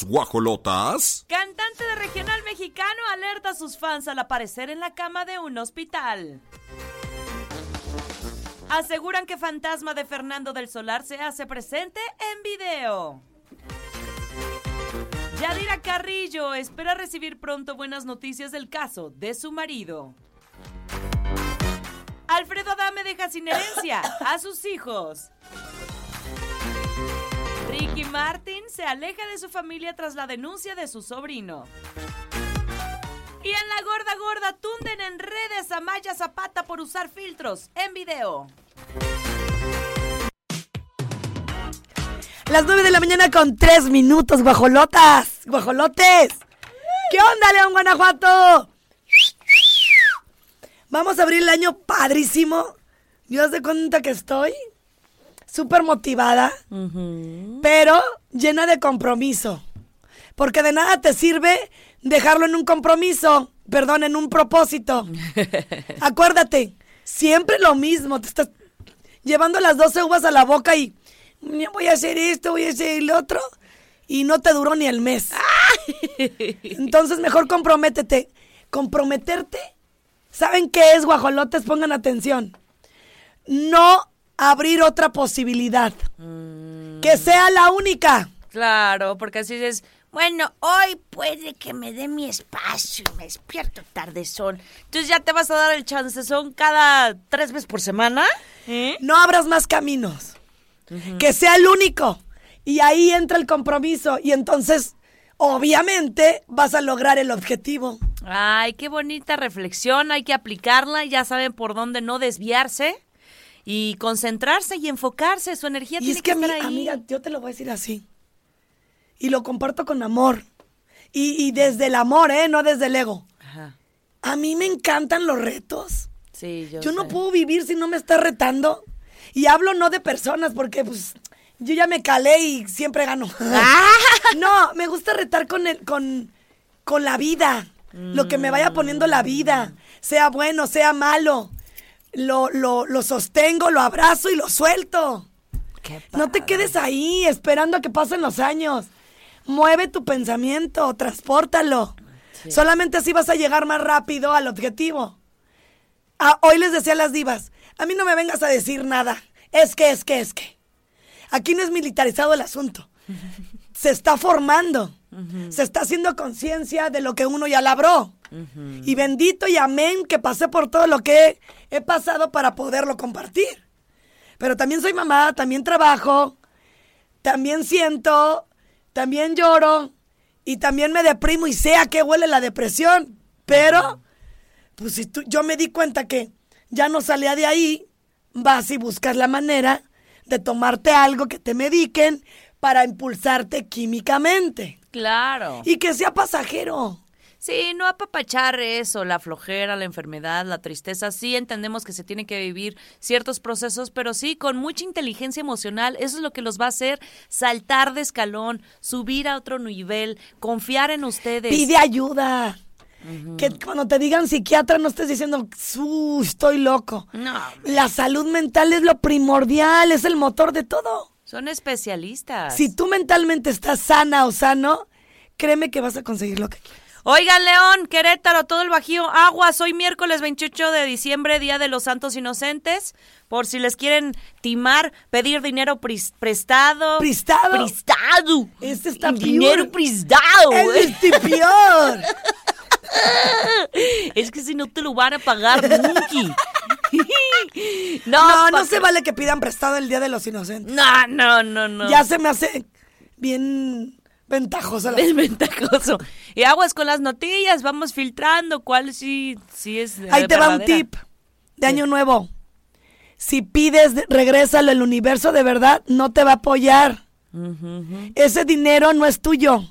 Guajolotas. Cantante de regional mexicano alerta a sus fans al aparecer en la cama de un hospital. Aseguran que fantasma de Fernando del Solar se hace presente en video. Yadira Carrillo espera recibir pronto buenas noticias del caso de su marido. Alfredo Adame deja sin herencia a sus hijos. Martin se aleja de su familia tras la denuncia de su sobrino. Y en la gorda gorda tunden en redes a Maya Zapata por usar filtros en video. Las 9 de la mañana con 3 minutos, guajolotas, guajolotes. ¿Qué onda, León Guanajuato? Vamos a abrir el año padrísimo. Dios de cuenta que estoy súper motivada, pero llena de compromiso. Porque de nada te sirve dejarlo en un compromiso, perdón, en un propósito. Acuérdate, siempre lo mismo. Te estás llevando las 12 uvas a la boca y voy a hacer esto, voy a hacer el otro. Y no te duró ni el mes. Entonces mejor comprométete. Comprometerte. ¿Saben qué es, guajolotes? Pongan atención. No abrir otra posibilidad. Que sea la única. Claro, porque así es. Bueno, hoy puede que me dé mi espacio y me despierto tarde sol. Entonces ya te vas a dar el chance, son cada tres veces por semana. ¿Eh? No abras más caminos. Que sea el único. Y ahí entra el compromiso. Y entonces, obviamente, vas a lograr el objetivo. Ay, qué bonita reflexión. Hay que aplicarla. Ya saben por dónde no desviarse. Y concentrarse y enfocarse. Su energía Y tiene es que, estar ami- ahí. amiga, yo te lo voy a decir así. Y lo comparto con amor. Y, y desde el amor, ¿eh? No desde el ego. Ajá. A mí me encantan los retos. Sí, yo, Yo no puedo vivir si no me está retando. Y hablo no de personas, porque pues yo ya me calé y siempre gano. Ah. no, me gusta retar con el, con, con la vida. Lo que me vaya poniendo la vida. Sea bueno, sea malo. Lo, lo, lo sostengo, lo abrazo y lo suelto. Qué No te quedes ahí esperando a que pasen los años. Mueve tu pensamiento, transpórtalo. Solamente así vas a llegar más rápido al objetivo. Ah, hoy les decía a las divas, a mí no me vengas a decir nada. Es que, es que, es que. Aquí no es militarizado el asunto. Se está formando. Se está haciendo conciencia de lo que uno ya labró. Y bendito y amén que pasé por todo lo que he, pasado para poderlo compartir. Pero también soy mamá, también trabajo, también siento, también lloro y también me deprimo y sé a qué huele la depresión. Pero, pues si tú, yo me di cuenta que ya no salía de ahí, vas y buscas la manera de tomarte algo que te mediquen para impulsarte químicamente. Claro. Y que sea pasajero. Sí, no apapachar eso, la flojera, la enfermedad, la tristeza. Sí entendemos que se tienen que vivir ciertos procesos, pero sí con mucha inteligencia emocional. Eso es lo que los va a hacer saltar de escalón, subir a otro nivel, confiar en ustedes. Pide ayuda. Que cuando te digan psiquiatra no estés diciendo, "Su, estoy loco. No, La salud mental es lo primordial, es el motor de todo. son especialistas. Si tú mentalmente estás sana o sano, créeme que vas a conseguir lo que quieres. Oigan, León, Querétaro, todo el Bajío, aguas. Hoy miércoles 28 de diciembre, Día de los Santos Inocentes. Por si les quieren timar, pedir dinero pris- prestado. ¿Prestado? Prestado. Este está Dinero peor. prestado. ¡Es este peor! Es que si no te lo van a pagar nunca. No, no, no se vale que pidan prestado el Día de los Inocentes. No, no, no, no. Ya se me hace bien ventajosa la... Es ventajoso. Y aguas con las notillas, vamos filtrando cuál sí, sí es. Ahí te va un tip de año nuevo. Si pides, de- regrésalo, el universo de verdad no te va a apoyar. Ese dinero no es tuyo.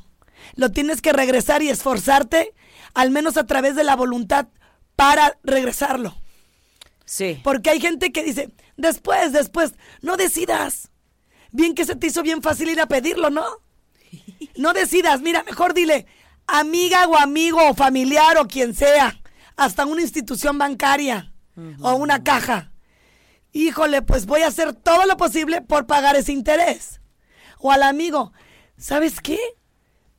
Lo tienes que regresar y esforzarte, al menos a través de la voluntad, para regresarlo. Sí. Porque hay gente que dice, después, después, no decidas. Bien que se te hizo bien fácil ir a pedirlo, ¿no? No decidas, mira, mejor dile, amiga o amigo o familiar o quien sea, hasta una institución bancaria o una caja. Híjole, pues voy a hacer todo lo posible por pagar ese interés. O al amigo, ¿sabes qué?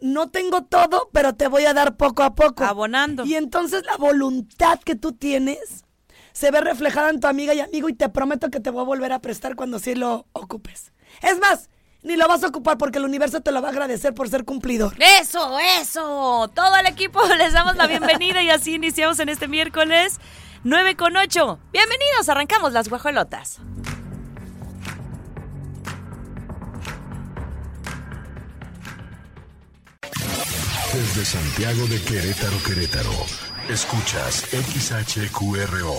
No tengo todo, pero te voy a dar poco a poco. Abonando. Y entonces la voluntad que tú tienes se ve reflejada en tu amiga y amigo y te prometo que te voy a volver a prestar cuando sí lo ocupes. Es más, ni lo vas a ocupar porque el universo te lo va a agradecer por ser cumplidor. Eso, eso. Todo el equipo les damos la bienvenida y así iniciamos en este miércoles 9 con 8. Bienvenidos, arrancamos las guajolotas. Desde Santiago de Querétaro, Querétaro. Escuchas XHQRO.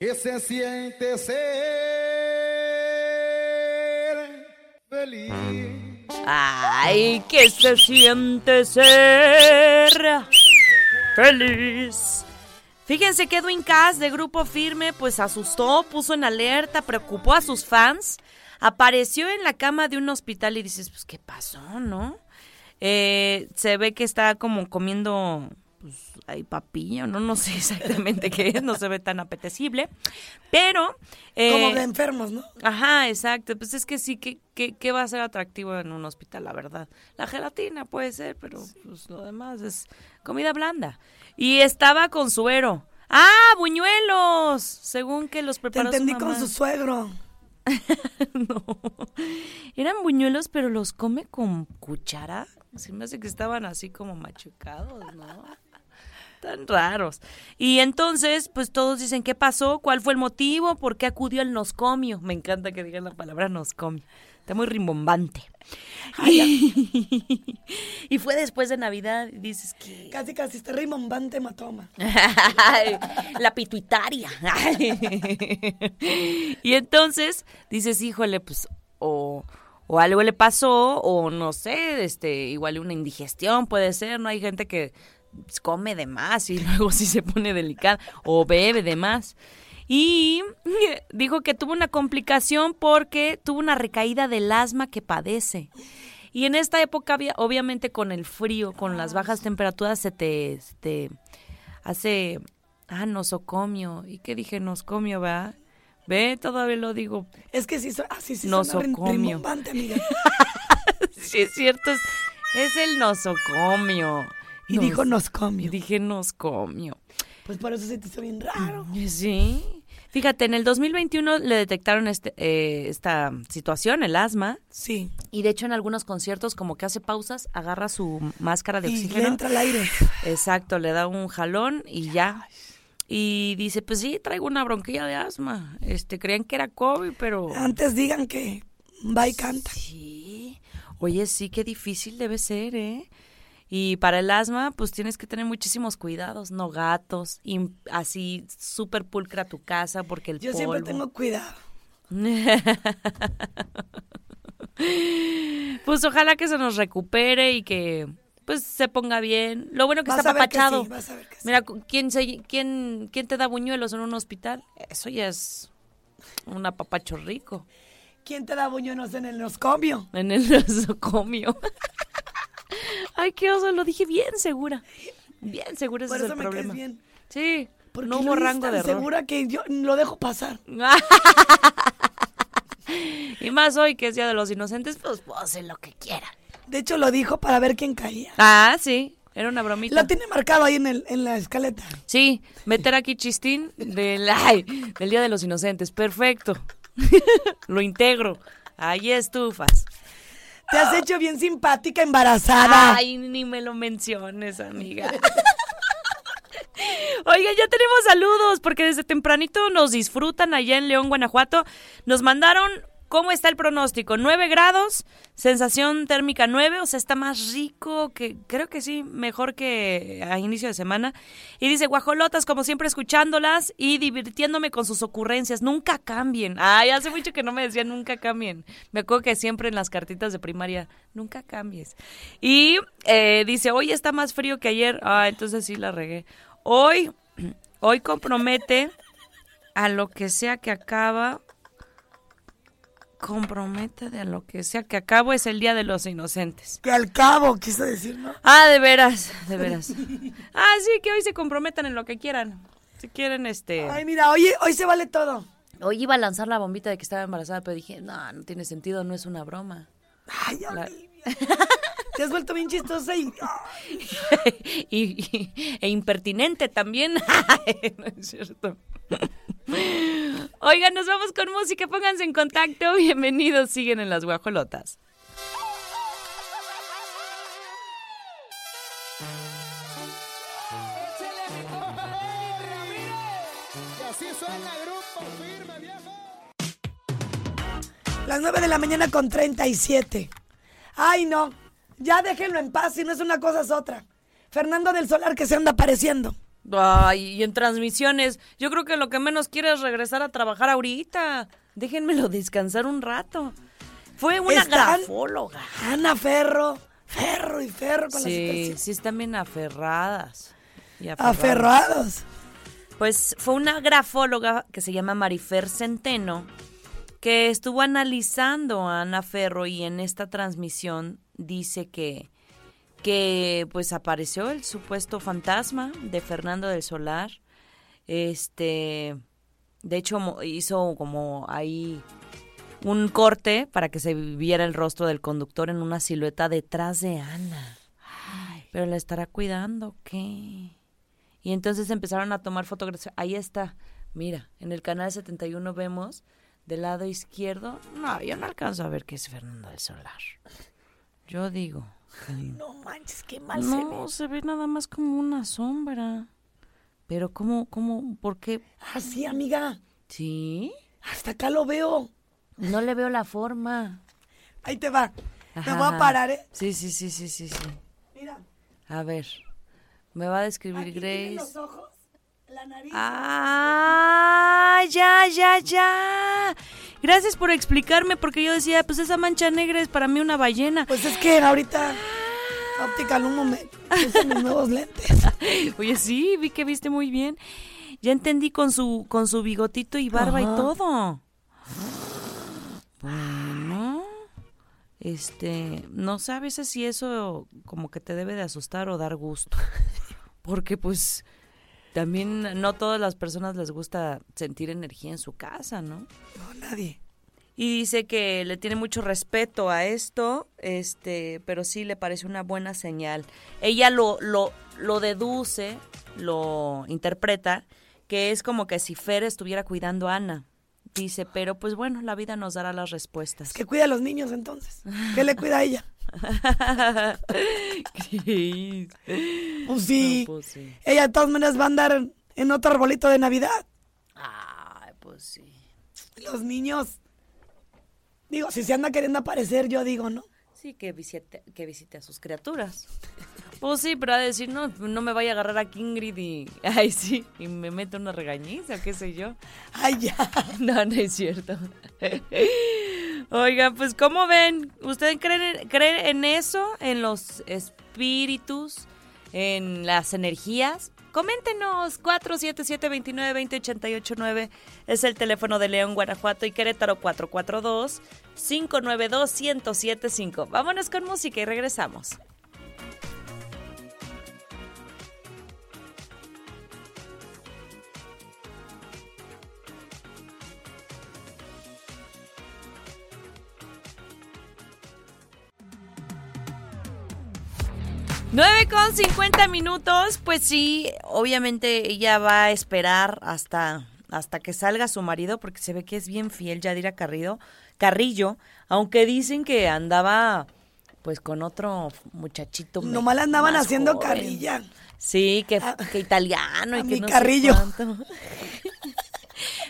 ¿Qué se siente ser feliz? Ay, que se siente ser feliz. Fíjense que Edwin Cass de Grupo Firme pues asustó, puso en alerta, preocupó a sus fans. Apareció en la cama de un hospital y dices, pues, ¿qué pasó, no? Eh, se ve que está como comiendo, pues, hay papilla, no, no sé exactamente qué es, no se ve tan apetecible, pero... eh, Como de enfermos, ¿no? Ajá, exacto. Pues es que sí, que, que, que va a ser atractivo en un hospital, la verdad. La gelatina puede ser, pero pues lo demás es comida blanda. Y estaba con suero. ¡Ah, buñuelos! Según que los Te preparó su entendí con su suegro. no. Eran buñuelos, pero los come con cuchara. Se me hace que estaban así como machucados, ¿no? Tan raros. Y entonces, pues todos dicen, ¿qué pasó? ¿Cuál fue el motivo? ¿Por qué acudió el noscomio? Me encanta que digan la palabra noscomio. Está muy rimbombante. y fue después de Navidad. y Dices que... Casi, casi, este rimbombante hematoma. Ay, la pituitaria. y entonces dices, híjole, pues, o, o algo le pasó, o no sé, este, igual una indigestión puede ser, ¿no? Hay gente que come de más y luego sí se pone delicada, o bebe de más. Y dijo que tuvo una complicación porque tuvo una recaída del asma que padece. Y en esta época, había- obviamente con el frío, con las bajas temperaturas, se te, se te hace, ah, nosocomio. ¿Y qué dije? Noscomio, ¿verdad? Ve, todavía lo digo. Es que sí, su- ah, sí, Nosocomio. amiga. Sí, es cierto, es, es el nosocomio. Y Nos- dijo noscomio. Dije noscomio. Pues por eso se te hizo bien raro. Sí. Fíjate, en el 2021 le detectaron este, eh, esta situación, el asma, Sí. y de hecho en algunos conciertos como que hace pausas, agarra su máscara de Y le oxígeno. entra el aire. Exacto, le da un jalón y ya. Y dice, pues sí, traigo una bronquilla de asma. Este, creían que era COVID, pero... Antes digan que va y canta. Sí. Oye, sí, qué difícil debe ser, ¿eh? Y para el asma, pues tienes que tener muchísimos cuidados, no gatos, y así súper pulcra tu casa porque el Yo polvo. siempre tengo cuidado. pues ojalá que se nos recupere y que pues se ponga bien. Lo bueno que Vas está apapachado. sí, sí. Mira, ¿quién, se, quién, ¿quién te da buñuelos en un hospital? Eso ya es un apapacho rico. ¿Quién te da buñuelos en el noscomio? En el nosocomio. Ay, qué oso, lo dije bien segura. Bien segura, ese Por es eso el me problema. bien. Sí, Porque no hubo rango de error. segura que yo lo dejo pasar. y más hoy que es Día de los Inocentes, pues puedo hacer lo que quiera. De hecho, lo dijo para ver quién caía. Ah, sí, era una bromita. Lo tiene marcado ahí en, el, en la escaleta. Sí, meter aquí chistín del, ay, del Día de los Inocentes. Perfecto. Lo integro. Ahí estufas. Te has hecho bien simpática, embarazada. Ay, ni me lo menciones, amiga. Oiga, ya tenemos saludos porque desde tempranito nos disfrutan allá en León, Guanajuato. Nos mandaron ¿Cómo está el pronóstico? 9 grados, sensación térmica 9, o sea, está más rico que, creo que sí, mejor que a inicio de semana. Y dice, guajolotas, como siempre escuchándolas y divirtiéndome con sus ocurrencias, nunca cambien. Ay, hace mucho que no me decían nunca cambien. Me acuerdo que siempre en las cartitas de primaria, nunca cambies. Y eh, dice, hoy está más frío que ayer. Ah, entonces sí la regué. Hoy, hoy compromete a lo que sea que acaba compromete de lo que sea que acabo es el Día de los Inocentes. Que al cabo, quiso decir, ¿no? Ah, de veras, de veras. ah, sí, que hoy se comprometan en lo que quieran. Si quieren, este... Ay, mira, hoy, hoy se vale todo. Hoy iba a lanzar la bombita de que estaba embarazada, pero dije, no, no tiene sentido, no es una broma. Ay, la... Te has vuelto bien chistosa y... y, e impertinente también. no es cierto. Oigan, nos vamos con música, pónganse en contacto. Bienvenidos, siguen en las guajolotas. Las 9 de la mañana con 37. Ay, no. Ya déjenlo en paz, si no es una cosa es otra. Fernando del Solar que se anda apareciendo. Ay, y en transmisiones, yo creo que lo que menos quiere es regresar a trabajar ahorita. Déjenmelo descansar un rato. Fue una grafóloga. Ana Ferro, Ferro y Ferro con sí, Sí, están bien aferradas. Y aferrados. Pues fue una grafóloga que se llama Marifer Centeno que estuvo analizando a Ana Ferro y en esta transmisión dice que que pues apareció el supuesto fantasma de Fernando del Solar. Este, de hecho hizo como ahí un corte para que se viera el rostro del conductor en una silueta detrás de Ana. Pero la estará cuidando, ¿qué? Y entonces empezaron a tomar fotografías. Ahí está. Mira, en el canal 71 vemos del lado izquierdo. No, yo no alcanzo a ver qué es Fernando del Solar. Yo digo, no manches, qué mal se ve. No, se ve nada más como una sombra. Pero ¿cómo, cómo, por qué? Ah, sí, amiga. ¿Sí? Hasta acá lo veo. No le veo la forma. Ahí te va. Te voy a parar, ¿eh? Sí, sí, sí, sí, sí, sí. Mira. A ver. Me va a describir Aquí Grace. los ojos, la nariz. Ah, ya, ya, ya. Gracias por explicarme, porque yo decía, pues esa mancha negra es para mí una ballena. Pues es que ahorita óptica Lumo me mis nuevos lentes. Oye, sí, vi que viste muy bien. Ya entendí con su con su bigotito y barba y todo. Bueno, este, no veces si eso como que te debe de asustar o dar gusto. Porque pues también no todas las personas les gusta sentir energía en su casa, ¿no? No, nadie. Y dice que le tiene mucho respeto a esto, este, pero sí le parece una buena señal. Ella lo, lo, lo deduce, lo interpreta, que es como que si Fer estuviera cuidando a Ana. Dice, pero pues bueno, la vida nos dará las respuestas. Que cuida a los niños entonces. ¿Qué le cuida a ella? Pues sí. pues sí. Ella de todas maneras va a andar en otro arbolito de Navidad. Ay, pues sí. Los niños. Digo, si se anda queriendo aparecer, yo digo, ¿no? Sí, que visite, que visite a sus criaturas. Pues sí, pero a decir, no, no me vaya a agarrar a Kingrid y. Ay, sí, y me mete una regañiza, qué sé yo. Ay, ya. No, no es cierto. Oiga, pues, ¿cómo ven? ¿Ustedes creen, creen en eso? ¿En los espíritus? ¿En las energías? Coméntenos, 477-2920-889 es el teléfono de León, Guanajuato y Querétaro 442-592-1075. Vámonos con música y regresamos. 9 con 50 minutos, pues sí, obviamente ella va a esperar hasta, hasta que salga su marido, porque se ve que es bien fiel, Yadira Carrillo, Carrillo, aunque dicen que andaba pues con otro muchachito. Nomás le andaban haciendo carrilla. Sí, que, ah, que italiano y que no Carrillo.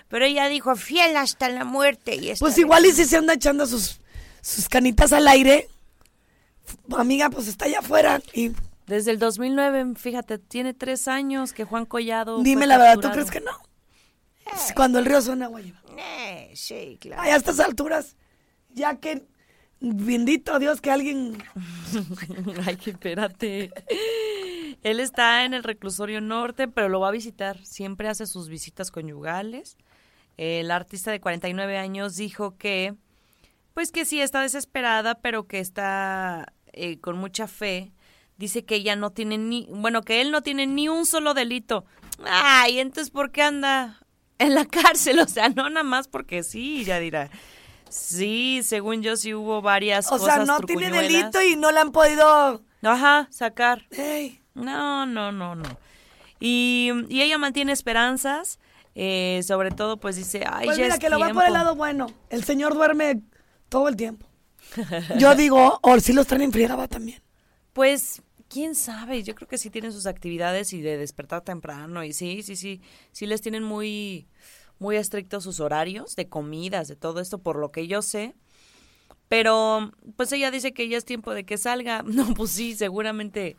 Pero ella dijo, fiel hasta la muerte. Y Pues igual y si se anda echando sus, sus canitas al aire, amiga, pues está allá afuera y Desde el 2009, fíjate, tiene tres años que Juan Collado. dime fue la verdad, ¿tú crees que no? Cuando el río suena agua lleva. Eh, sí, claro. Ay, a estas alturas, ya que bendito Dios que alguien Ay, que espérate. Él está en el reclusorio norte, pero lo va a visitar. Siempre hace sus visitas conyugales. El artista de 49 años dijo que, pues que sí, está desesperada, pero que está eh, con mucha fe. Dice que ella no tiene ni, bueno, que él no tiene ni un solo delito. Ay, entonces, ¿por qué anda en la cárcel? O sea, no nada más porque sí, ya dirá. Sí, según yo sí hubo varias O cosas sea, no tiene delito y no le han podido. Ajá, sacar. Ey, No, no, no, no. Y, y ella mantiene esperanzas, eh, sobre todo pues dice, ay, pues ya mira, es que lo va por el tiempo". lado bueno. El señor duerme todo el tiempo. Yo digo, o si los traen en friega va también. Pues, quién sabe, yo creo que sí tienen sus actividades y de despertar temprano y sí, sí, sí, sí les tienen muy, muy estrictos sus horarios de comidas, de todo esto, por lo que yo sé. Pero, pues ella dice que ya es tiempo de que salga. No, pues sí, seguramente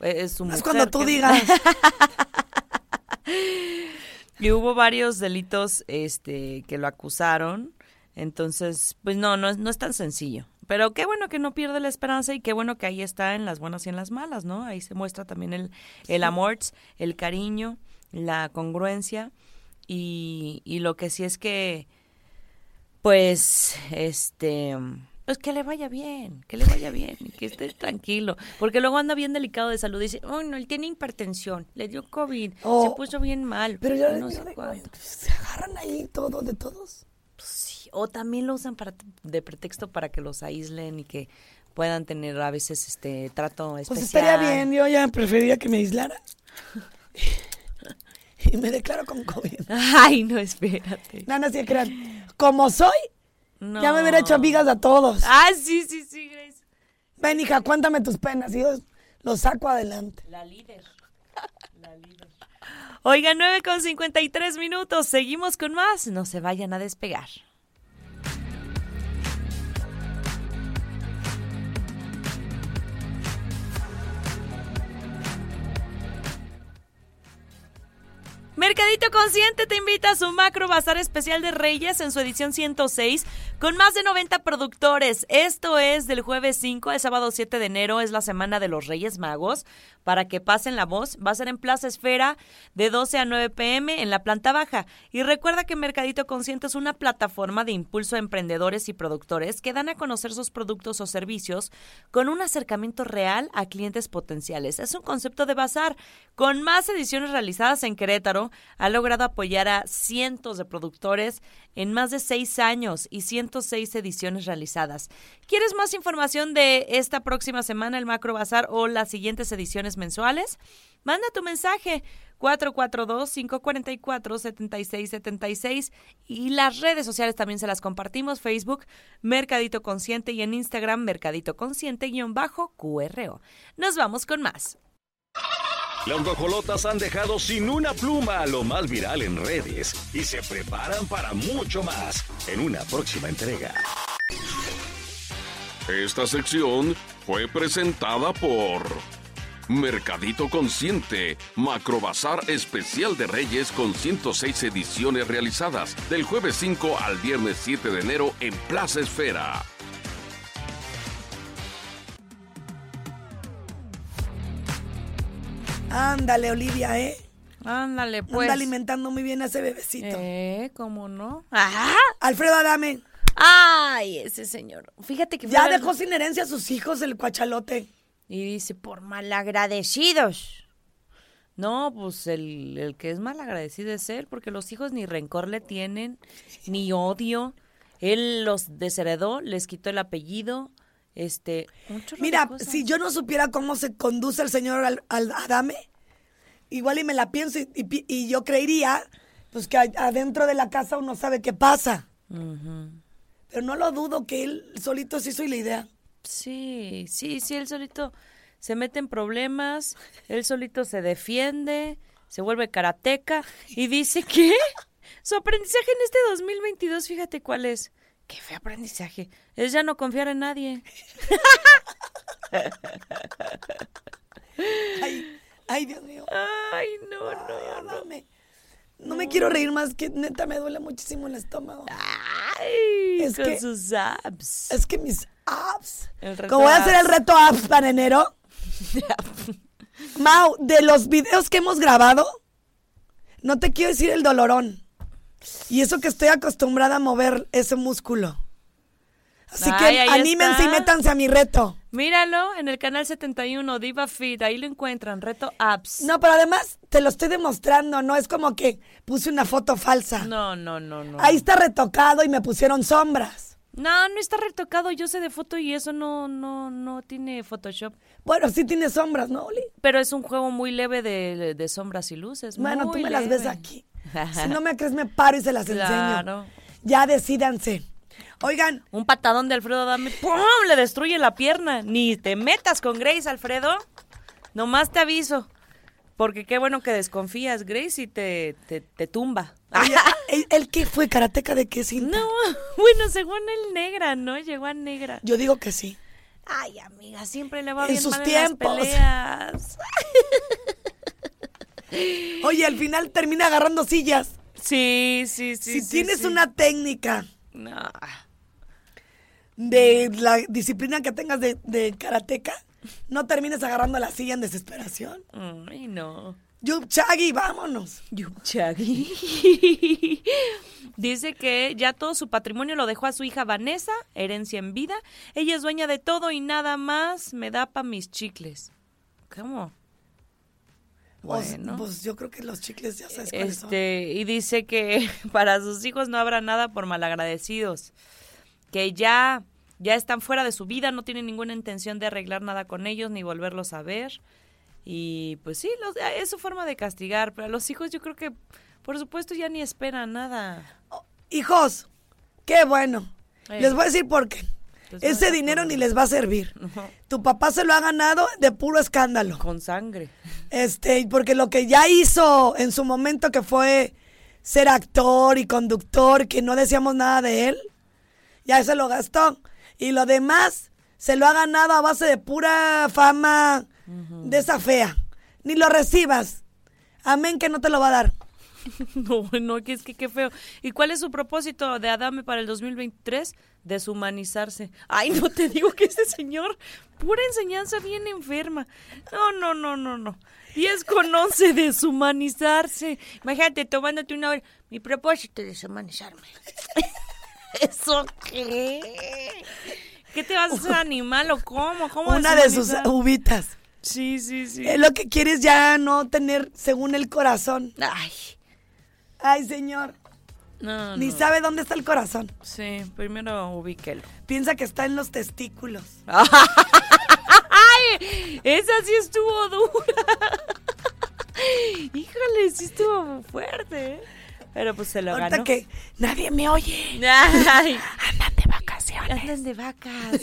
eh, es su Es cuando tú digas. Y hubo varios delitos este, que lo acusaron. Entonces, pues no, no es, no es tan sencillo. Pero qué bueno que no pierde la esperanza y qué bueno que ahí está en las buenas y en las malas, ¿no? Ahí se muestra también el, el amor, el cariño, la congruencia. Y, y lo que sí es que, pues, este, pues que le vaya bien, que le vaya bien, que esté tranquilo. Porque luego anda bien delicado de salud. Dice, oh, no, él tiene hipertensión, le dio COVID, se Oh. puso bien mal. Pero yo, no sé cuánto. se agarran ahí todo de todos. Sí, o también lo usan para de pretexto para que los aíslen y que puedan tener a veces este trato especial. Pues estaría bien, yo ya preferiría que me aislaran. y me declaro con COVID. Ay, no, espérate. No, no se crean. Como soy, No. ya me hubiera hecho amigas a todos. Ah, sí, sí, sí, Grace. Ven, hija, cuéntame tus penas y yo los saco adelante. La líder. La líder. Oiga, 9 con 53 minutos. Seguimos con más. No se vayan a despegar. Mercadito Consciente te invita a su macro bazar especial de Reyes en su edición 106 con más de 90 productores. Esto es del jueves 5 al sábado 7 de enero, es la semana de los Reyes Magos. Para que pasen la voz, va a ser en Plaza Esfera de 12 a 9 pm en la planta baja. Y recuerda que Mercadito Consciente es una plataforma de impulso a emprendedores y productores que dan a conocer sus productos o servicios con un acercamiento real a clientes potenciales. Es un concepto de bazar. Con más ediciones realizadas en Querétaro, ha logrado apoyar a cientos de productores en más de seis años y 106 ediciones realizadas. ¿Quieres más información de esta próxima semana, el Macro Bazar o las siguientes ediciones mensuales? Manda tu mensaje 442-544-7676 y las redes sociales también se las compartimos, Facebook Mercadito Consciente y en Instagram Mercadito Consciente-QRO. Nos vamos con más. Las guajolotas han dejado sin una pluma lo más viral en redes y se preparan para mucho más en una próxima entrega. Esta sección fue presentada por Mercadito Consciente, Macrobazar Especial de Reyes con 106 ediciones realizadas del jueves 5 al viernes 7 de enero en Plaza Esfera. Ándale, Olivia, ¿eh? Ándale, pues. Anda alimentando muy bien a ese bebecito. Eh, ¿cómo no? ¡Ajá! Alfredo Adame, ¡Ay, ese señor! Fíjate que... fue ya dejó sin herencia a sus hijos el cuachalote. Y dice, por malagradecidos. No, pues el, el que es malagradecido es él, porque los hijos ni rencor le tienen, ni odio. Él los desheredó, les quitó el apellido, este... Mira, si yo no supiera cómo se conduce el señor al, al Adame, igual y me la pienso y, y pi- y yo creería pues que adentro de la casa uno sabe qué pasa. Pero no lo dudo que él solito se hizo la idea. Sí, sí, sí, él solito se mete en problemas, él solito se defiende, se vuelve karateca y dice que Su aprendizaje en este 2022, fíjate cuál es. ¿Qué fue aprendizaje? Es ya no confiar en nadie. Ay, ay, Dios mío. Ay, no, no, no. No me, no me quiero reír más, que neta me duele muchísimo el estómago. Ay, Es con que- sus abs. Es que mis abs. Como voy a hacer el reto abs para enero. Mau, de los videos que hemos grabado, no te quiero decir el dolorón. Y eso que estoy acostumbrada a mover ese músculo. Así Ay, que anímense y métanse a mi reto. Míralo en el canal 71, Diva Fit, ahí lo encuentran, reto abs. No, pero además te lo estoy demostrando, no es como que puse una foto falsa. no, no, no. no. Ahí está retocado y me pusieron sombras. No, no está retocado, yo sé de foto y eso no, no, no tiene Photoshop. Bueno, sí tiene sombras, ¿no, Oli? Pero es un juego muy leve de, de sombras y luces. Bueno, tú muy me las ves aquí. Si no me crees, me paro y se las Claro. enseño. Ya decídanse. Oigan, Un patadón de Alfredo Dame, ¡pum! Le destruye la pierna. Ni te metas con Grace, Alfredo. Nomás te aviso. Porque qué bueno que desconfías, Grace, y te, te, te tumba. ¿el, el qué fue? ¿Karateca de qué cinta? No, bueno, según el negra, ¿no? Llegó a negra. Yo digo que sí. Ay, amiga, siempre le va En bien sus mal tiempos. en las peleas. Oye, al final termina agarrando sillas. Sí, sí, sí. si sí, tienes sí. una técnica No. de la disciplina que tengas de, de karateca, no termines agarrando la silla en desesperación. Ay, no. Yup, Chagui, vámonos. Yuchagui. Dice que ya todo su patrimonio lo dejó a su hija Vanessa, herencia en vida. Ella es dueña de todo y nada más me da pa' mis chicles. ¿Cómo? Pues- Bueno. Pues, yo creo que los chicles ya sabes cuáles son. Este, y dice que para sus hijos no habrá nada por malagradecidos. Que ya, ya están fuera de su vida, no tienen ninguna intención de arreglar nada con ellos ni volverlos a ver. Y pues sí, los- es su forma de castigar, pero a los hijos yo creo que, por supuesto, ya ni esperan nada. Hijos, qué bueno. Eh. Les voy a decir por qué. Pues Ese dinero ni les va a servir. Tu papá se lo ha ganado de puro escándalo. Con sangre. Este, porque lo que ya hizo en su momento que fue ser actor y conductor, que no decíamos nada de él, ya se lo gastó. Y lo demás se lo ha ganado a base de pura fama de esa fea. Ni lo recibas. Amén que no te lo va a dar. No, no, que es que qué feo. ¿Y cuál es su propósito de Adame para el 2023? Deshumanizarse. Ay, no te digo que este señor, pura enseñanza bien enferma. No, no, no, no, no. 10 con 11, deshumanizarse. Imagínate tomándote una hora. Mi propósito es deshumanizarme. ¿Eso qué? ¿Qué te vas a hacer animal o cómo? ¿Cómo Una de sus uvitas. Sí, sí, sí. Eh, lo que quieres ya no tener según el corazón. Ay, Ay, señor. no, Ni no. sabe dónde está el corazón. Sí, primero ubíquelo. Piensa que está en los testículos. ¡Ay! Esa sí estuvo dura. Híjole, sí estuvo fuerte. ¿eh? Pero pues se lo Ahorita ganó. que nadie me oye. Ay, Andan de vacaciones. andan de vacas.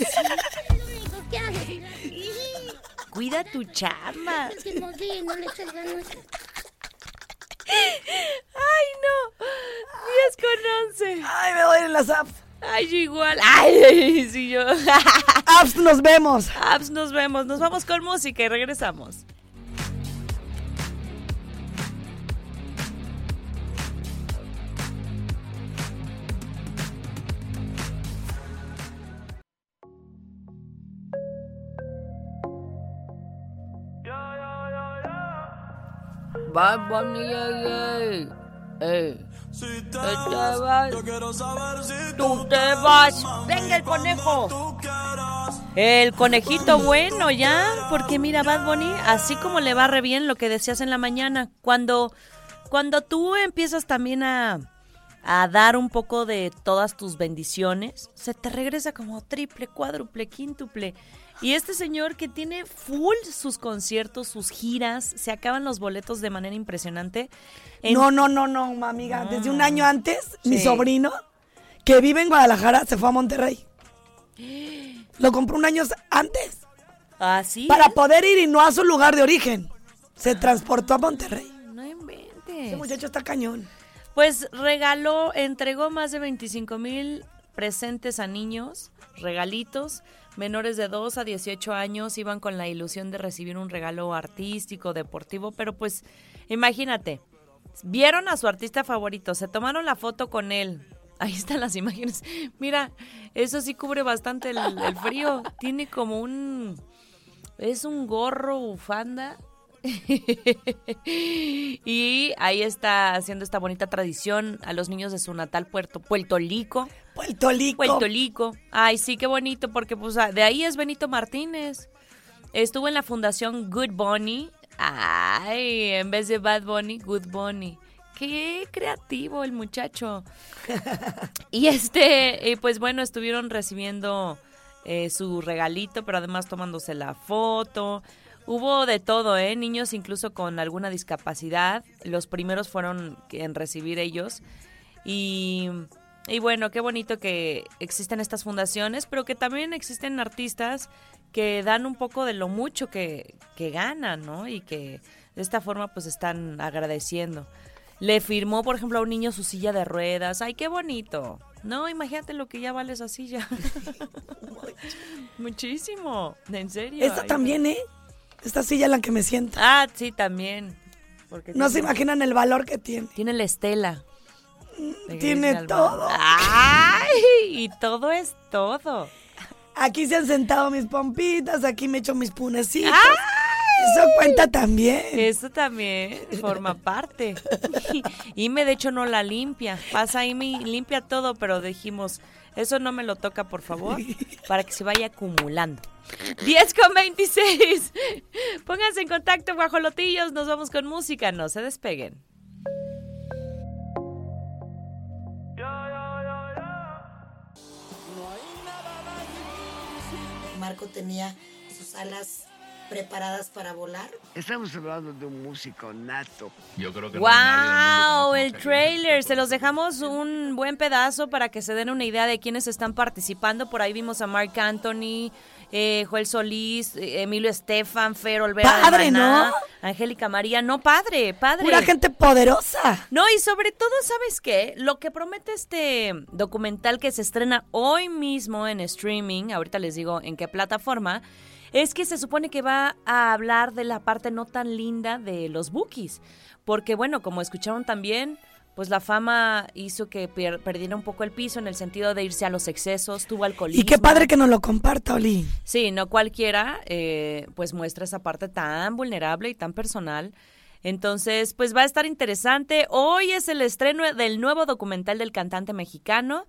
Cuida tu chamba. que no no le echas ganas. 10 con 11. Ay, me duelen las apps. Ay, yo igual. Ay, sí, yo. Apps, nos vemos. Abs, nos vemos. Nos vamos con música y regresamos. Bad Bunny, yeah, yeah. Ey. Tú te vas. Tú te vas. Venga el conejo. El conejito bueno ya, porque mira Bad Bunny, así como le va re bien lo que decías en la mañana, cuando cuando tú empiezas también a a dar un poco de todas tus bendiciones, se te regresa como triple, cuádruple, quíntuple. Y este señor que tiene full sus conciertos, sus giras, se acaban los boletos de manera impresionante. En- No, no, no, no, amiga. Desde un año antes, mi sobrino, que vive en Guadalajara, se fue a Monterrey. Lo compró un año antes. Así. Para poder ir y no a su lugar de origen. Se transportó a Monterrey. No inventes. Ese muchacho está cañón. Pues regaló, entregó más de 25 mil presentes a niños, regalitos. Menores de 2 a 18 años iban con la ilusión de recibir un regalo artístico, deportivo, pero pues imagínate, vieron a su artista favorito, se tomaron la foto con él. Ahí están las imágenes. Mira, eso sí cubre bastante el, frío. Tiene como un... Es un gorro, bufanda. y ahí está haciendo esta bonita tradición a los niños de su natal Puerto, Puerto Rico. Puerto Rico. Puerto Rico. Ay, sí, qué bonito, porque pues de ahí es Benito Martínez. Estuvo en la fundación Good Bunny. Ay, en vez de Bad Bunny, Good Bunny. Qué creativo el muchacho. y este, pues bueno, estuvieron recibiendo eh, su regalito, pero además tomándose la foto. Hubo de todo, ¿eh? Niños incluso con alguna discapacidad. Los primeros fueron en recibir ellos. Y, y bueno, qué bonito que existen estas fundaciones, pero que también existen artistas que dan un poco de lo mucho que, que ganan, ¿no? Y que de esta forma pues están agradeciendo. Le firmó, por ejemplo, a un niño su silla de ruedas. ¡Ay, qué bonito! No, imagínate lo que ya vale esa silla. Muchísimo, en serio. Esta Ay, también, ¿eh? Esta silla en la que me siento. Ah, sí, también. Porque No se imaginan el valor que tiene. Tiene la estela. Tiene todo. ¡Ay! Y todo es todo. Aquí se han sentado mis pompitas, aquí me echo mis punecitos. Eso cuenta también. Eso también forma parte. Y me de hecho no la limpia. Pasa ahí me limpia todo, pero dijimos, eso no me lo toca, por favor, para que se vaya acumulando. 10 con 26. Pónganse en contacto, guajolotillos. Nos vamos con música. No se despeguen. Marco tenía sus alas preparadas para volar. Estamos hablando de un músico nato. Yo creo que ¡Wow! no El trailer. Se los dejamos un buen pedazo para que se den una idea de quiénes están participando. Por ahí vimos a Mark Anthony, eh, Joel Solís, eh, Emilio Estefan, Fer Olvera. de Padre, Maná, ¿no? Angélica María. No, padre, padre. Pura gente poderosa. No, y sobre todo, ¿sabes qué? Lo que promete este documental que se estrena hoy mismo en streaming, ahorita les digo en qué plataforma, es que se supone que va a hablar de la parte no tan linda de los bookies. Porque, bueno, como escucharon también, pues la fama hizo que per- perdiera un poco el piso en el sentido de irse a los excesos, tuvo alcoholismo. Y qué padre que nos lo comparta, Oli. Sí, no cualquiera eh, pues muestra esa parte tan vulnerable y tan personal. Entonces, pues va a estar interesante. Hoy es el estreno del nuevo documental del cantante mexicano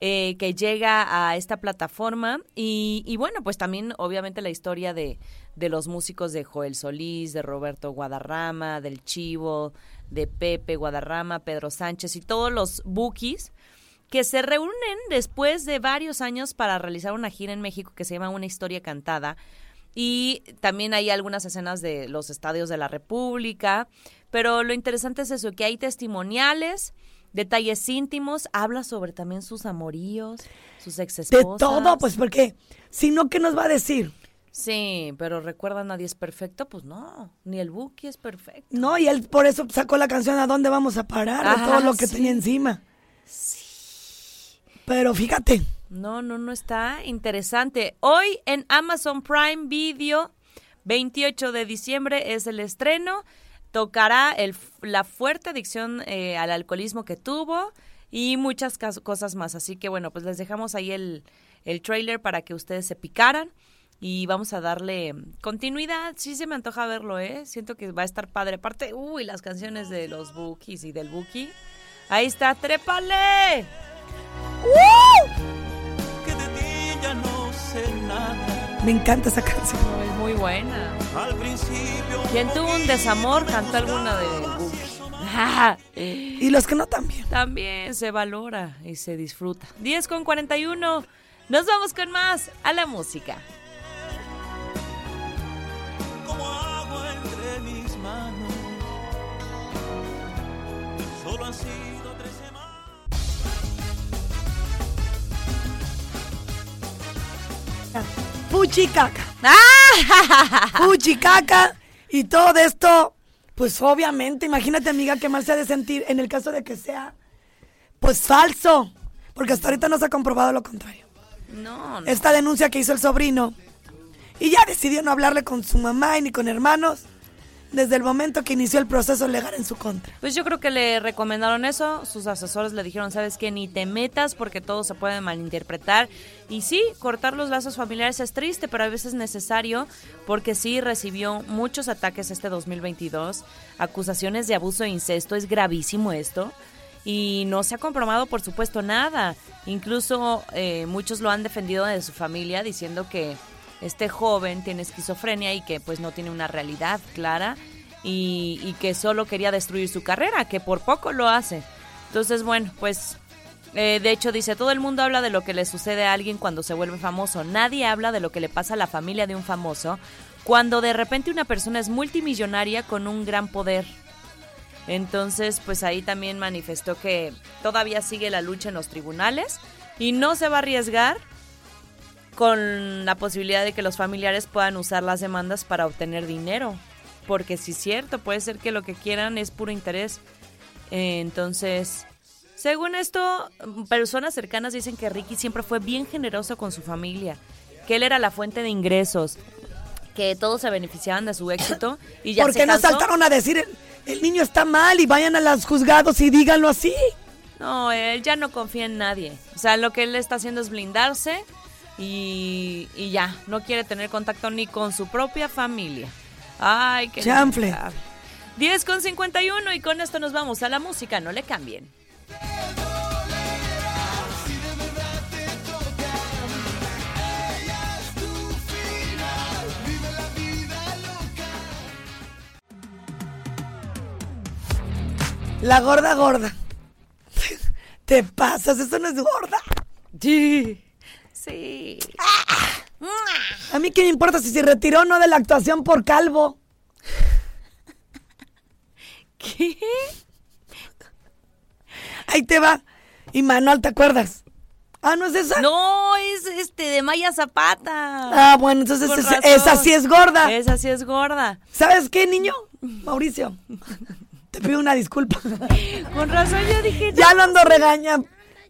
eh, que llega a esta plataforma. Y, y bueno, pues también obviamente la historia de, de los músicos de Joel Solís, de Roberto Guadarrama, del Chivo, de Pepe Guadarrama, Pedro Sánchez y todos los bookies que se reúnen después de varios años para realizar una gira en México que se llama Una historia cantada. Y también hay algunas escenas de los estadios de la República. Pero lo interesante es eso, que hay testimoniales, detalles íntimos, habla sobre también sus amoríos, sus ex De todo, pues porque si no, ¿qué nos va a decir? Sí, pero recuerda, nadie es perfecto, pues no, ni el Buki es perfecto. No, y él por eso sacó la canción ¿A dónde vamos a parar? De todo lo que sí. tenía encima. Pero fíjate, No, no, no está interesante. Hoy en Amazon Prime Video, 28 de diciembre es el estreno. Tocará el, la fuerte adicción eh, al alcoholismo que tuvo y muchas cosas más. Así que bueno, pues les dejamos ahí el, el trailer para que ustedes se picaran y vamos a darle continuidad. Sí se me antoja verlo, ¿eh? Siento que va a estar padre. Aparte, uy, las canciones de los Bookies y del Buki. Ahí está, trépale. que de ti ya no sé nada. me encanta esa canción. No, es muy buena. Al principio. Quien tuvo un desamor cantó alguna de Buki. Y los que no también. También se valora y se disfruta. 10 con 41. Nos vamos con más a la música. Han sido tres semanas. Fuchicaca. ¡Ah! Y todo esto Pues obviamente, imagínate amiga qué mal se ha de sentir en el caso de que sea pues falso, porque hasta ahorita no se ha comprobado lo contrario. No, no. Esta denuncia que hizo el sobrino y ya decidió no hablarle con su mamá y ni con hermanos desde el momento que inició el proceso legal en su contra. Pues yo creo que le recomendaron eso, sus asesores le dijeron, sabes que ni te metas porque todo se puede malinterpretar. Y sí, cortar los lazos familiares es triste, pero a veces es necesario porque sí recibió muchos ataques este 2022, acusaciones de abuso e incesto, es gravísimo esto. Y no se ha comprobado, por supuesto, nada. Incluso eh, muchos lo han defendido de su familia diciendo que este joven tiene esquizofrenia y que pues no tiene una realidad clara y, que solo quería destruir su carrera, que por poco lo hace. Entonces, bueno, pues eh, de hecho dice, todo el mundo habla de lo que le sucede a alguien cuando se vuelve famoso, nadie habla de lo que le pasa a la familia de un famoso cuando de repente una persona es multimillonaria con un gran poder. Entonces, pues ahí también manifestó que todavía sigue la lucha en los tribunales y no se va a arriesgar con la posibilidad de que los familiares puedan usar las demandas para obtener dinero. Porque si es cierto, puede ser que lo que quieran es puro interés. Eh, entonces, según esto, personas cercanas dicen que Ricky siempre fue bien generoso con su familia, que él era la fuente de ingresos, que todos se beneficiaban de su éxito y ya ¿Por se qué no saltaron a decir el, el niño está mal y vayan a los juzgados y díganlo así? No, él ya no confía en nadie. O sea, lo que él está haciendo es blindarse y, y ya, no quiere tener contacto ni con su propia familia. Ay, qué Chanfle. lamentable. 10 con 51 y con esto nos vamos a la música, no le cambien. La gorda gorda. Te pasas, eso no es gorda. Sí. Sí. A mí qué me importa si se retiró o no de la actuación por calvo. ¿Qué? Ahí te va. Y Manuel, ¿te acuerdas? Ah, ¿no es esa? No, es este de Maya Zapata. Ah, bueno, entonces esa, sí es gorda. Esa sí es gorda. ¿Sabes qué, niño? Mauricio, te pido una disculpa. Con razón yo dije. Ya lo ando regaña.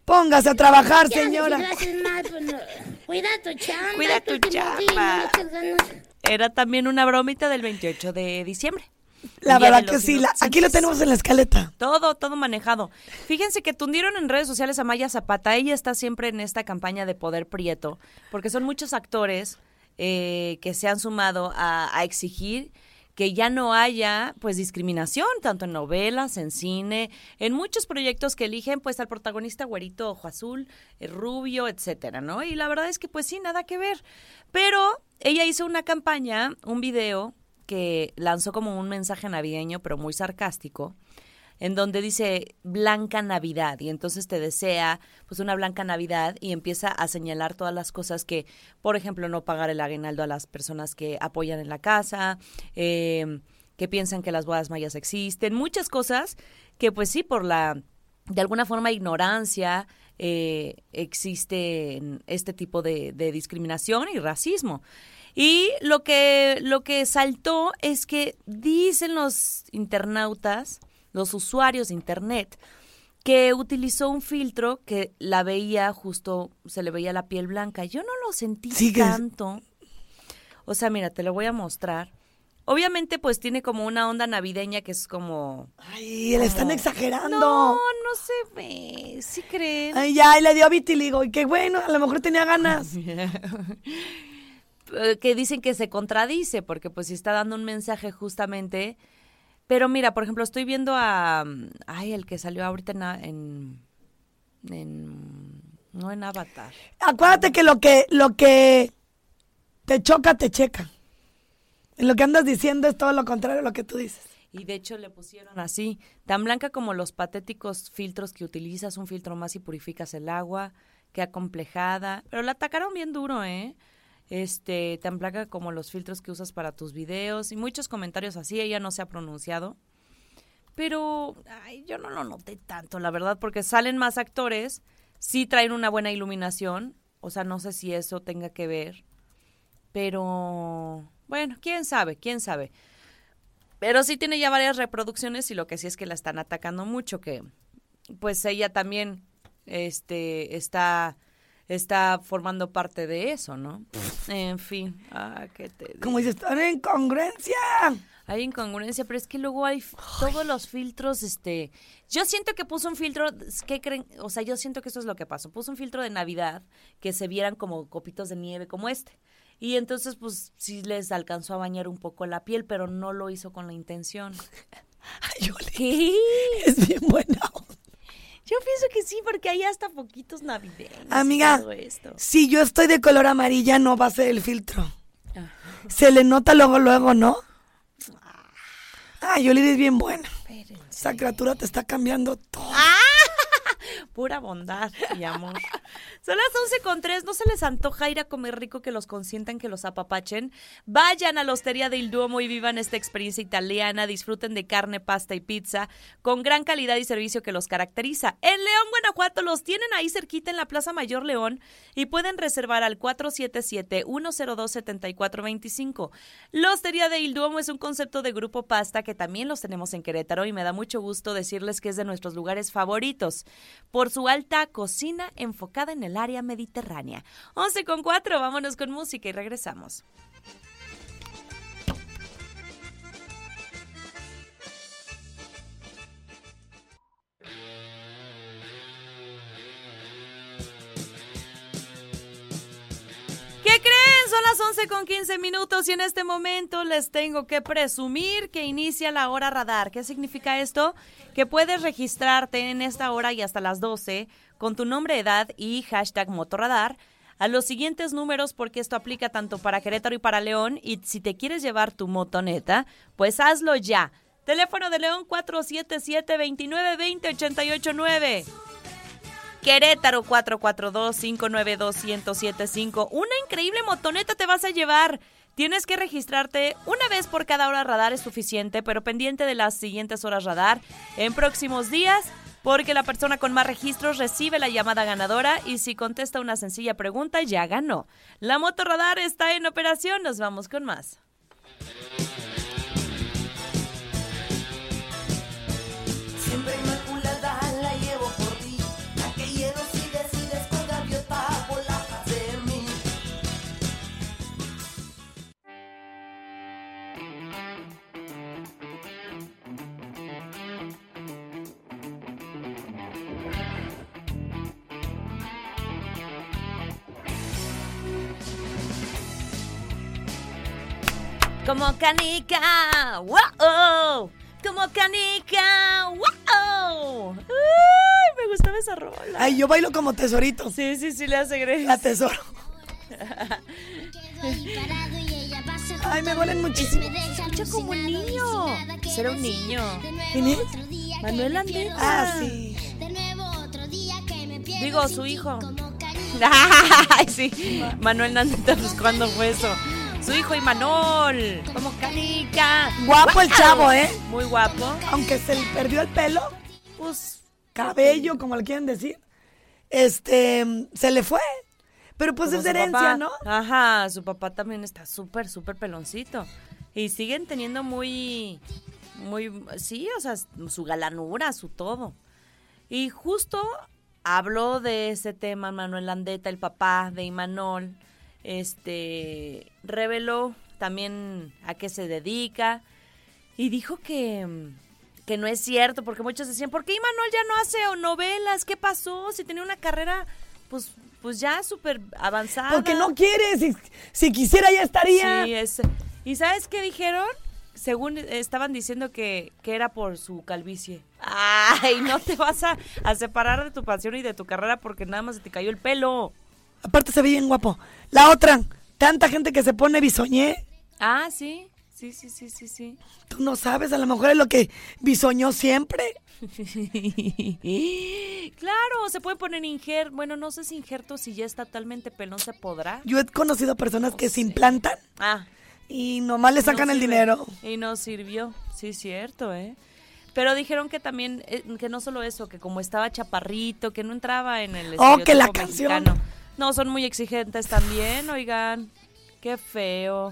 Póngase a trabajar, Ya, señora. si lo haces mal, pues no. Cuida tu chamba. Cuida tu chamba. Era también una bromita del 28 de diciembre. La verdad que sí, la- aquí lo tenemos en la escaleta. Todo, todo manejado. Fíjense que tundieron en redes sociales a Maya Zapata. Ella está siempre en esta campaña de poder prieto, porque son muchos actores eh, que se han sumado a, a exigir que ya no haya pues discriminación tanto en novelas, en cine, en muchos proyectos que eligen pues al protagonista güerito, ojo azul, eh, rubio, etcétera, ¿no? Y la verdad es que pues sí, nada que ver. Pero ella hizo una campaña, un video que lanzó como un mensaje navideño, pero muy sarcástico, en donde dice Blanca Navidad y entonces te desea pues una Blanca Navidad y empieza a señalar todas las cosas que, por ejemplo, no pagar el aguinaldo a las personas que apoyan en la casa, eh, que piensan que las bodas mayas existen, muchas cosas que pues sí, por la, de alguna forma, ignorancia, eh, existe este tipo de, de discriminación y racismo. Y lo que, lo que saltó es que dicen los internautas, los usuarios de Internet, que utilizó un filtro que la veía justo, se le veía la piel blanca. Yo no lo sentí tanto. O sea, mira, te lo voy a mostrar. Obviamente, pues tiene como una onda navideña que es como... Ay, le están exagerando. No, no se ve. ¿Sí creen? Ay, ya, y le dio vitiligo. Y qué bueno, a lo mejor tenía ganas. Eh, que dicen que se contradice, porque pues si está dando un mensaje justamente. Pero mira, por ejemplo, estoy viendo a. mm, Ay, el que salió ahorita en. en, en- no en Avatar. Acuérdate que lo que lo que te choca, te checa. En lo que andas diciendo es todo lo contrario a lo que tú dices. Y de hecho le pusieron así, tan blanca como los patéticos filtros que utilizas, un filtro más y purificas el agua, que acomplejada. Pero la atacaron bien duro, ¿eh? Este, tan blanca como los filtros que usas para tus videos y muchos comentarios así, ella no se ha pronunciado. Pero ay, yo no lo noté tanto, la verdad, porque salen más actores, sí traen una buena iluminación, o sea, no sé si eso tenga que ver, pero bueno, quién sabe, quién sabe. Pero sí tiene ya varias reproducciones y lo que sí es que la están atacando mucho, que pues ella también este está está formando parte de eso, ¿no? En fin, ah, ¿qué te digo? Como dices, están en congruencia. Hay incongruencia, pero es que luego hay todos los filtros, este, yo siento que puso un filtro, ¿qué creen? O sea, yo siento que eso es lo que pasó. Puso un filtro de Navidad que se vieran como copitos de nieve como este. Y entonces, pues, sí les alcanzó a bañar un poco la piel, pero no lo hizo con la intención. Ay, Yoli, ¿Qué? es bien buena. Yo pienso que sí, porque hay hasta poquitos navideños. Amiga, esto. si yo estoy de color amarilla, no va a ser el filtro. Ajá. Se le nota luego, luego, ¿no? Ay, Yoli es bien buena. Esa criatura te está cambiando todo. Pura bondad y amor. Son las 11 con 3. ¿No se les antoja ir a comer rico que los consientan, que los apapachen? Vayan a la Hostería del Duomo y vivan esta experiencia italiana. Disfruten de carne, pasta y pizza con gran calidad y servicio que los caracteriza. En León, Guanajuato, los tienen ahí cerquita en la Plaza Mayor León y pueden reservar al 477-102-7425. La Hostería del Duomo es un concepto de grupo pasta que también los tenemos en Querétaro y me da mucho gusto decirles que es de nuestros lugares favoritos por su alta cocina enfocada en el área mediterránea. 11 con 4, vámonos con música y regresamos. Las 11 con 15 minutos y en este momento les tengo que presumir que inicia la hora radar. ¿Qué significa esto? Que puedes registrarte en esta hora y hasta las 12 con tu nombre, edad y hashtag motorradar a los siguientes números porque esto aplica tanto para Querétaro y para León y si te quieres llevar tu motoneta, pues hazlo ya. Teléfono de León 477 2920 889 Querétaro 442-592-1075. Una increíble motoneta te vas a llevar. Tienes que registrarte una vez por cada hora radar es suficiente, pero pendiente de las siguientes horas radar en próximos días, porque la persona con más registros recibe la llamada ganadora y si contesta una sencilla pregunta ya ganó. La moto radar está en operación, nos vamos con más. Como canica, wow, como canica, wow. Ay, me gustaba esa rola. Ay, yo bailo como tesorito. Sí, sí, sí, le hace Grace. La tesoro. Ay, me duelen muchísimo. Escucha como un niño. Será un niño. ¿Quién es? Manuel Andeta. Ah, sí. Digo, su hijo. Ay, sí. Manuel pues ¿cuándo fue eso? Su hijo Imanol. Como canica. Guapo el chavo, ¿eh? Muy guapo. Aunque se le perdió el pelo, Pues cabello, como le quieren decir, este, se le fue. Pero pues como es herencia, papá. ¿no? Ajá, su papá también está súper, súper peloncito. Y siguen teniendo muy, muy, sí, o sea, su galanura, su todo. Y justo habló de ese tema Manuel Landeta, el papá de Imanol. Este, reveló también a qué se dedica. Y dijo que, que no es cierto, porque muchos decían, ¿por qué Imanol ya no hace novelas? ¿Qué pasó? Si tenía una carrera, pues, pues ya súper avanzada. Porque no quiere, si, si quisiera ya estaría. Sí, es. ¿Y sabes qué dijeron? Según estaban diciendo que, que era por su calvicie. Ay, no te vas a, a separar de tu pasión y de tu carrera porque nada más se te cayó el pelo. Aparte se ve bien guapo. La otra, tanta gente que se pone bisoñé. Ah, sí, sí, sí, sí, sí, sí. Tú no sabes, a lo mejor es lo que bisoñó siempre. claro, se puede poner injerto. Bueno, no sé si injerto, si ya está totalmente pelón, se podrá. Yo he conocido personas que se implantan Ah, y nomás le sacan no el dinero. Y no sirvió, sí, cierto, ¿eh? Pero dijeron que también, eh, que no solo eso, que como estaba chaparrito, que no entraba en el Oh, que la canción. No, son muy exigentes también, oigan. Qué feo.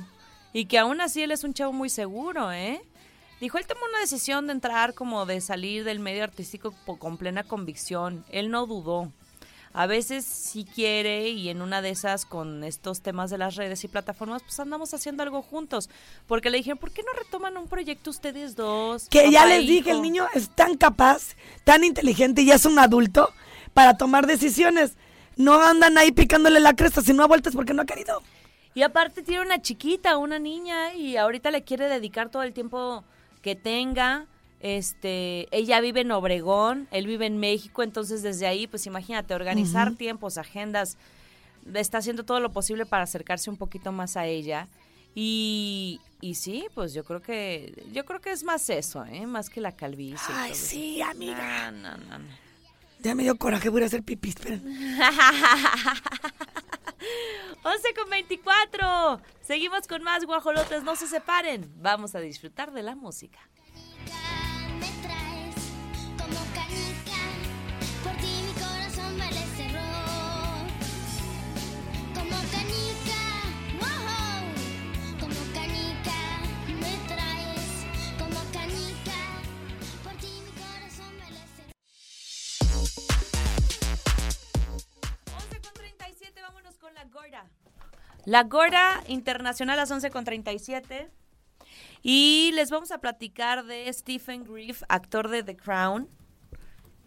Y que aún así él es un chavo muy seguro, ¿eh? Dijo, él tomó una decisión de entrar como de salir del medio artístico con plena convicción. Él no dudó. A veces sí quiere y en una de esas con estos temas de las redes y plataformas, pues andamos haciendo algo juntos. Porque le dijeron, ¿por qué no retoman un proyecto ustedes dos? Que ya les dije, el hijo?" niño es tan capaz, tan inteligente y ya es un adulto para tomar decisiones. No andan ahí picándole la cresta, si no ha vuelto es porque no ha querido. Y aparte tiene una chiquita, una niña, y ahorita le quiere dedicar todo el tiempo que tenga. Este, ella vive en Obregón, él vive en México, entonces desde ahí, pues imagínate, organizar tiempos, agendas, está haciendo todo lo posible para acercarse un poquito más a ella. Y, y sí, pues yo creo que, yo creo que es más eso, ¿eh? Más que la calvicie. Ay, sí, amiga. No, no, no. Ya me dio coraje, voy a hacer pipí, esperen. 11 con 24. Seguimos con más guajolotes, no se separen. Vamos a disfrutar de la música. Con la gorda. La gorda internacional a las 11 con 37. Y les vamos a platicar de Stephen Griff, actor de The Crown,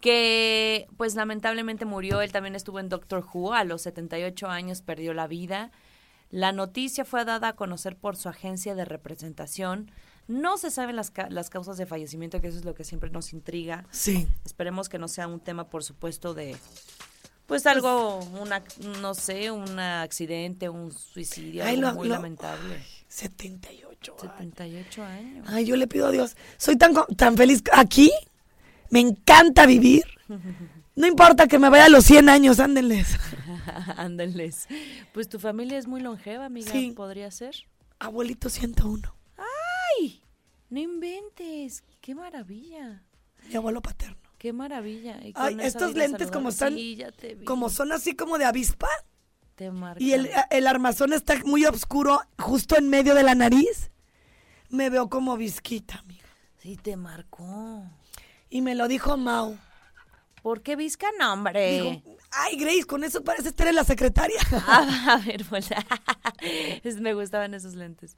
que pues lamentablemente murió. Él también estuvo en Doctor Who, a los 78 años perdió la vida. La noticia fue dada a conocer por su agencia de representación. No se saben las, ca- las causas de fallecimiento, que eso es lo que siempre nos intriga. Sí. Esperemos que no sea un tema, por supuesto, de pues algo, una, no sé, un accidente, un suicidio, Ay, algo lo- muy lo- lamentable. 78. 78 años. Ay, yo le pido a Dios. Soy tan, tan feliz aquí. Me encanta vivir. No importa que me vaya a los 100 años, ándenles. Ándenles. Pues tu familia es muy longeva, amiga. Sí. ¿Podría ser? Abuelito 101. ¡Ay! No inventes. ¡Qué maravilla! Mi abuelo paterno. ¡Qué maravilla! Y Ay, estos lentes como están, Sí, como son así como de avispa. Te. Y el, el armazón está muy oscuro, justo en medio de la nariz. Me veo como visquita, amiga. Sí, te marcó. Y me lo dijo Mau. ¿Por qué Vizca? No, hombre. Ay, Grace, con eso parece estar en la secretaria. Ah, a ver, es- me gustaban esos lentes.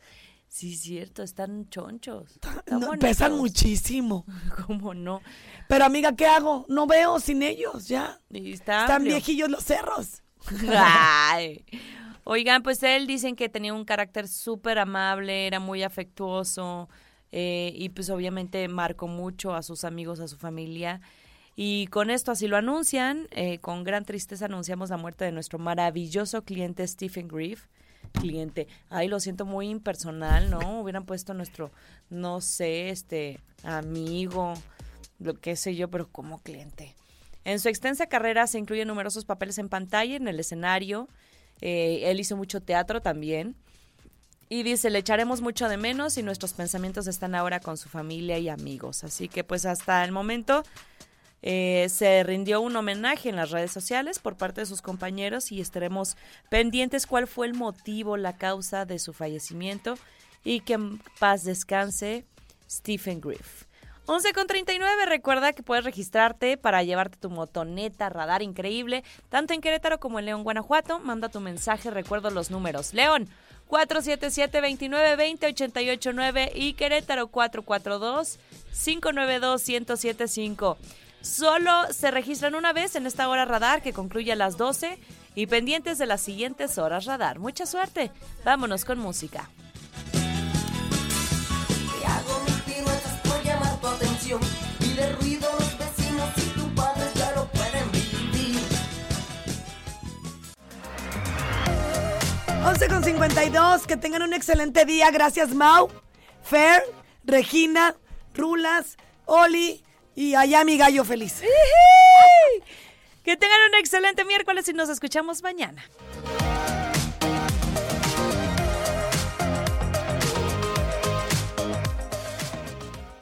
Sí, cierto, están chonchos. Están No, pesan muchísimo. ¿Cómo no? Pero amiga, ¿qué hago? No veo sin ellos, ya. Y está Están amplio. viejillos los cerros. Ay. Oigan, pues él dicen que tenía un carácter súper amable, era muy afectuoso eh, y pues obviamente marcó mucho a sus amigos, a su familia. Y con esto así lo anuncian, eh, con gran tristeza anunciamos la muerte de nuestro maravilloso cliente Stephen Griff. Cliente, ay, lo siento muy impersonal, ¿no? Hubieran puesto nuestro, no sé, este, amigo, lo que sé yo, pero como cliente. En su extensa carrera se incluyen numerosos papeles en pantalla, en el escenario. Eh, él hizo mucho teatro también. Y dice, le echaremos mucho de menos y nuestros pensamientos están ahora con su familia y amigos. Así que pues hasta el momento eh, se rindió un homenaje en las redes sociales por parte de sus compañeros y estaremos pendientes cuál fue el motivo, la causa de su fallecimiento y que en paz descanse Stephen Griff. 11 con 39, recuerda que puedes registrarte para llevarte tu motoneta radar increíble, tanto en Querétaro como en León, Guanajuato. Manda tu mensaje, recuerdo los números. León, 477-2920-889 y Querétaro 442-592-1075. Solo se registran una vez en esta hora radar que concluye a las 12 y pendientes de las siguientes horas radar. Mucha suerte. Vámonos con música. Y hago mis piruetas por llamar tu atención. Y de ruido los vecinos y tu padre ya lo pueden vivir. 11 con 52, que tengan un excelente día. Gracias, Mau, Fer, Regina, Rulas, Oli y allá mi gallo feliz. Que tengan un excelente miércoles y nos escuchamos mañana.